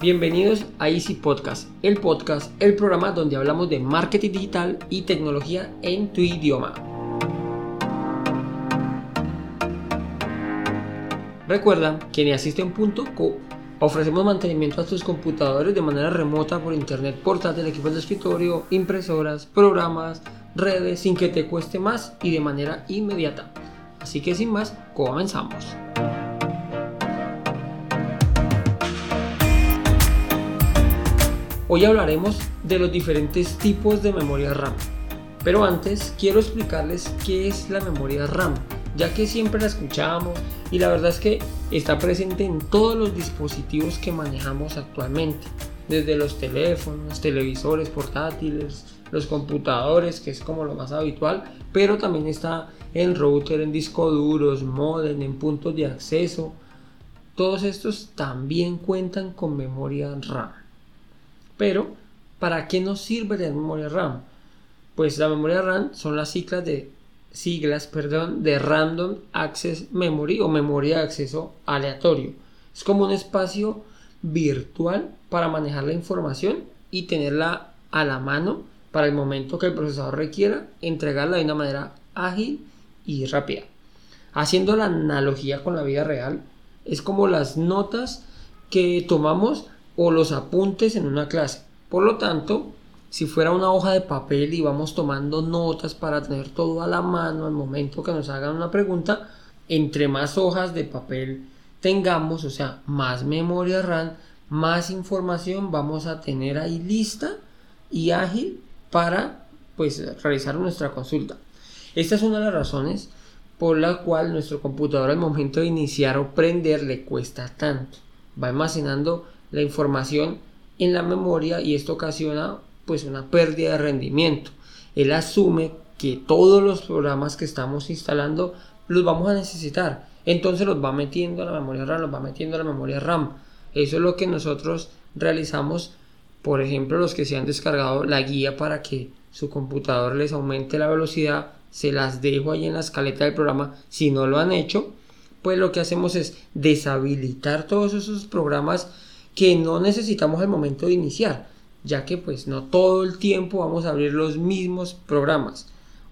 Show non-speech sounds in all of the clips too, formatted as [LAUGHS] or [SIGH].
Bienvenidos a Easy Podcast, el podcast, el programa donde hablamos de marketing digital y tecnología en tu idioma. Recuerda que en asisten.co ofrecemos mantenimiento a tus computadores de manera remota por internet portátil, equipos de escritorio, impresoras, programas, redes, sin que te cueste más y de manera inmediata. Así que sin más, comenzamos. Hoy hablaremos de los diferentes tipos de memoria RAM. Pero antes quiero explicarles qué es la memoria RAM, ya que siempre la escuchamos y la verdad es que está presente en todos los dispositivos que manejamos actualmente, desde los teléfonos, televisores portátiles, los computadores, que es como lo más habitual, pero también está en router, en disco duros, modem, en puntos de acceso. Todos estos también cuentan con memoria RAM. Pero, ¿para qué nos sirve la memoria RAM? Pues la memoria RAM son las siglas de siglas, perdón, de Random Access Memory o memoria de acceso aleatorio. Es como un espacio virtual para manejar la información y tenerla a la mano para el momento que el procesador requiera entregarla de una manera ágil y rápida. Haciendo la analogía con la vida real, es como las notas que tomamos o los apuntes en una clase. Por lo tanto, si fuera una hoja de papel y vamos tomando notas para tener todo a la mano al momento que nos hagan una pregunta, entre más hojas de papel tengamos, o sea, más memoria RAM, más información vamos a tener ahí lista y ágil para pues realizar nuestra consulta. Esta es una de las razones por la cual nuestro computador al momento de iniciar o prender le cuesta tanto. Va almacenando la información en la memoria y esto ocasiona pues una pérdida de rendimiento. Él asume que todos los programas que estamos instalando los vamos a necesitar. Entonces los va metiendo a la memoria RAM, los va metiendo a la memoria RAM. Eso es lo que nosotros realizamos, por ejemplo, los que se han descargado la guía para que su computador les aumente la velocidad, se las dejo ahí en la escaleta del programa. Si no lo han hecho, pues lo que hacemos es deshabilitar todos esos programas que no necesitamos al momento de iniciar, ya que pues no todo el tiempo vamos a abrir los mismos programas.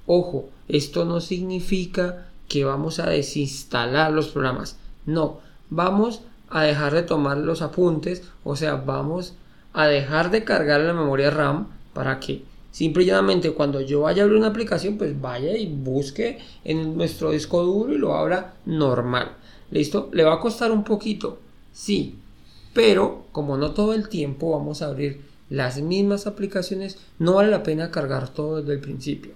Ojo, esto no significa que vamos a desinstalar los programas. No, vamos a dejar de tomar los apuntes, o sea, vamos a dejar de cargar la memoria RAM para que simple y cuando yo vaya a abrir una aplicación, pues vaya y busque en nuestro disco duro y lo abra normal. ¿Listo? ¿Le va a costar un poquito? Sí, pero como no todo el tiempo vamos a abrir las mismas aplicaciones, no vale la pena cargar todo desde el principio.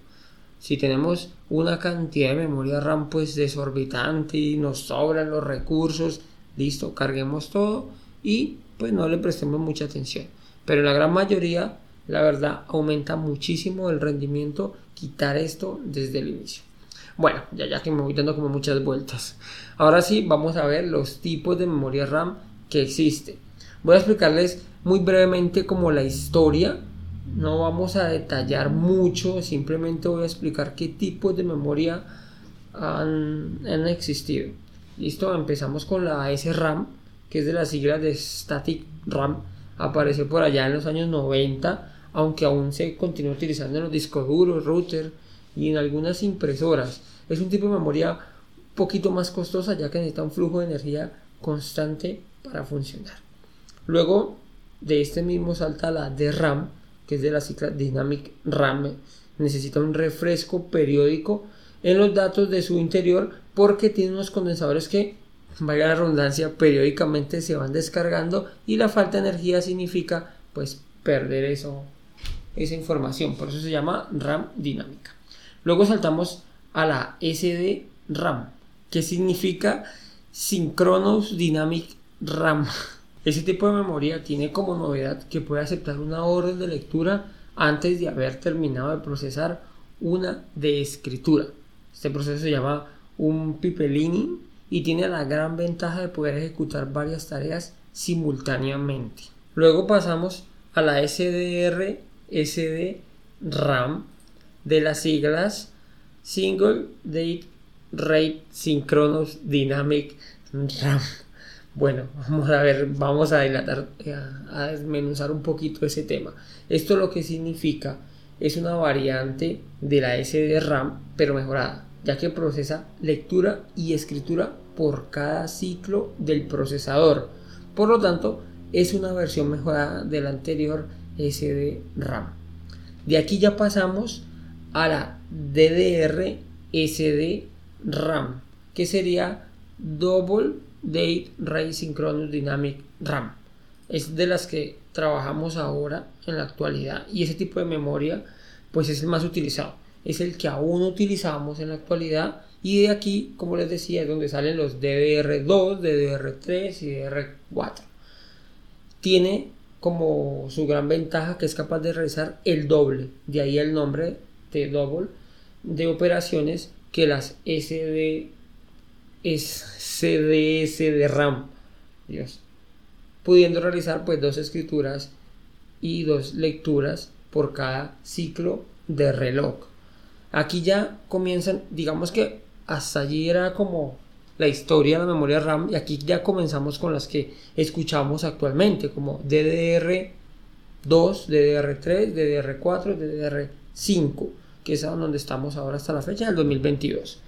Si tenemos una cantidad de memoria RAM pues desorbitante y nos sobran los recursos, listo, carguemos todo y pues no le prestemos mucha atención. Pero la gran mayoría, la verdad, aumenta muchísimo el rendimiento quitar esto desde el inicio. Bueno, ya ya que me voy dando como muchas vueltas. Ahora sí, vamos a ver los tipos de memoria RAM que existe. Voy a explicarles muy brevemente como la historia. No vamos a detallar mucho, simplemente voy a explicar qué tipos de memoria han, existido. Listo, empezamos con la SRAM, que es de las siglas de Static RAM. Apareció por allá en los años 90, aunque aún se continúa utilizando en los discos duros, router y en algunas impresoras. Es un tipo de memoria un poquito más costosa ya que necesita un flujo de energía constante para funcionar. Luego de este mismo salta la DRAM, que es de la cicla Dynamic RAM, necesita un refresco periódico en los datos de su interior porque tiene unos condensadores que, vaya la redundancia, periódicamente se van descargando y la falta de energía significa pues perder eso, esa información, por eso se llama RAM dinámica. Luego saltamos a la SD RAM, que significa Synchronous Dynamic RAM. Ese tipo de memoria tiene como novedad que puede aceptar una orden de lectura antes de haber terminado de procesar una de escritura. Este proceso se llama un pipelining y tiene la gran ventaja de poder ejecutar varias tareas simultáneamente. Luego pasamos a la SDR SD RAM de las siglas Single Date Rate Synchronous Dynamic RAM Bueno, vamos a ver, vamos a dilatar, a desmenuzar un poquito ese tema. Esto lo que significa es una variante de la SD RAM, pero mejorada, ya que procesa lectura y escritura por cada ciclo del procesador. Por lo tanto, es una versión mejorada de la anterior SD RAM. De aquí ya pasamos a la DDR SD RAM, que sería Double Date Ray Synchronous Dynamic RAM. Es de las que trabajamos ahora en la actualidad y ese tipo de memoria pues es el más utilizado. Es el que aún utilizamos en la actualidad y de aquí, como les decía, es donde salen los DDR2, DDR3 y DDR4. Tiene como su gran ventaja que es capaz de realizar el doble, de ahí el nombre de double, de operaciones que las SD es CDS de RAM. Dios. Pudiendo realizar pues dos escrituras y dos lecturas por cada ciclo de reloj. Aquí ya comienzan, digamos que hasta allí era como la historia de la memoria RAM y aquí ya comenzamos con las que escuchamos actualmente como DDR2, DDR3, DDR4, DDR5, que es donde estamos ahora hasta la fecha del 2022.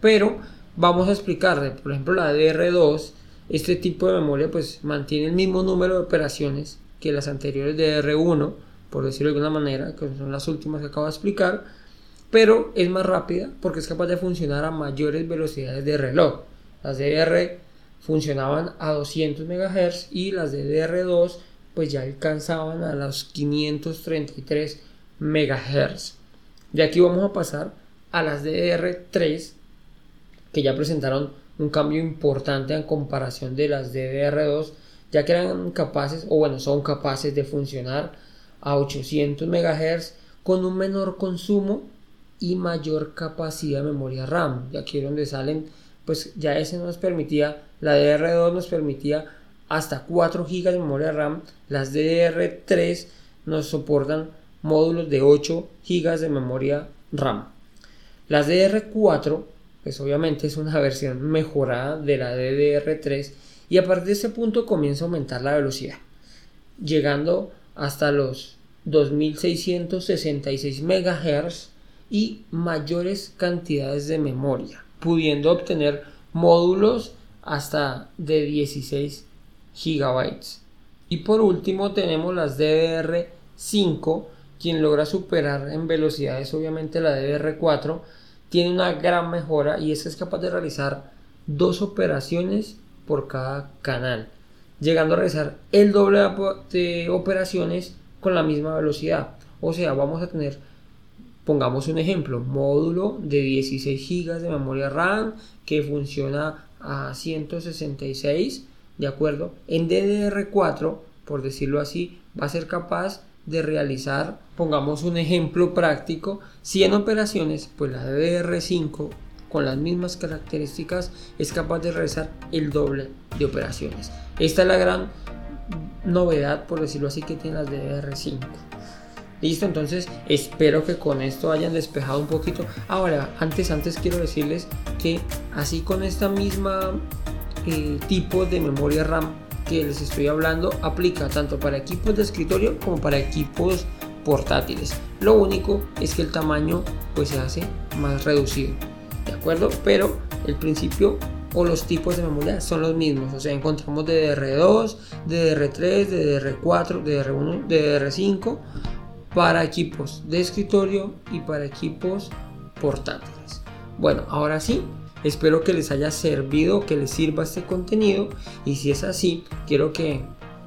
Pero vamos a explicar, por ejemplo, la DDR2, este tipo de memoria pues mantiene el mismo número de operaciones que las anteriores DDR1, por decirlo de alguna manera, que son las últimas que acabo de explicar, pero es más rápida porque es capaz de funcionar a mayores velocidades de reloj. Las DDR funcionaban a 200 MHz y las DDR2 pues ya alcanzaban a los 533 MHz. De aquí vamos a pasar a las DDR3 que ya presentaron un cambio importante en comparación de las DDR2 ya que eran capaces o bueno son capaces de funcionar a 800 MHz con un menor consumo y mayor capacidad de memoria RAM. Y aquí es donde salen, pues ya ese nos permitía, la DDR2 nos permitía hasta 4 GB de memoria RAM, las DDR3 nos soportan módulos de 8 GB de memoria RAM. Las DDR4, pues obviamente es una [LAUGHS] versión mejorada de la DDR3 y a partir de ese punto comienza a aumentar la velocidad, llegando hasta los 2666 MHz y mayores cantidades de memoria, pudiendo obtener módulos hasta de 16 GB. Y por último tenemos las DDR5, quien logra superar en velocidades obviamente la DDR4, tiene una gran mejora y es, es capaz de realizar dos operaciones por cada canal, llegando a realizar el doble de operaciones con la misma velocidad. O sea, vamos a tener Pongamos un ejemplo, módulo de 16 GB de memoria RAM que funciona a 166, ¿de acuerdo? En DDR4, por decirlo así, va a ser capaz de realizar, pongamos un ejemplo práctico, 100 operaciones, pues la DDR5 con las mismas características es capaz de realizar el doble de operaciones. Esta es la gran novedad, por decirlo así, que tiene las DDR5. Listo, entonces espero que con esto hayan despejado un poquito. Ahora, antes, antes quiero decirles que así con esta misma eh, tipo de memoria RAM que les estoy hablando, aplica tanto para equipos de escritorio como para equipos portátiles. Lo único es que el tamaño pues se hace más reducido. ¿De acuerdo? Pero el principio o los tipos de memoria son los mismos. O sea, encontramos DDR2, DDR3, DDR4, DDR1, DDR5 para equipos de escritorio y para equipos portátiles. Bueno, ahora sí, espero que les haya servido, que les sirva este contenido y si es así, quiero que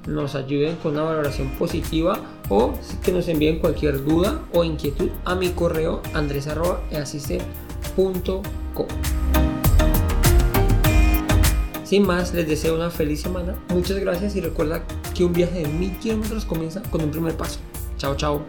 nos ayuden con una valoración positiva o que nos envíen cualquier duda o inquietud a mi correo andres.easystem.com. Sin más, les deseo una feliz semana. Muchas gracias y recuerda que un viaje de mil kilómetros comienza con un primer paso. Chao, chao.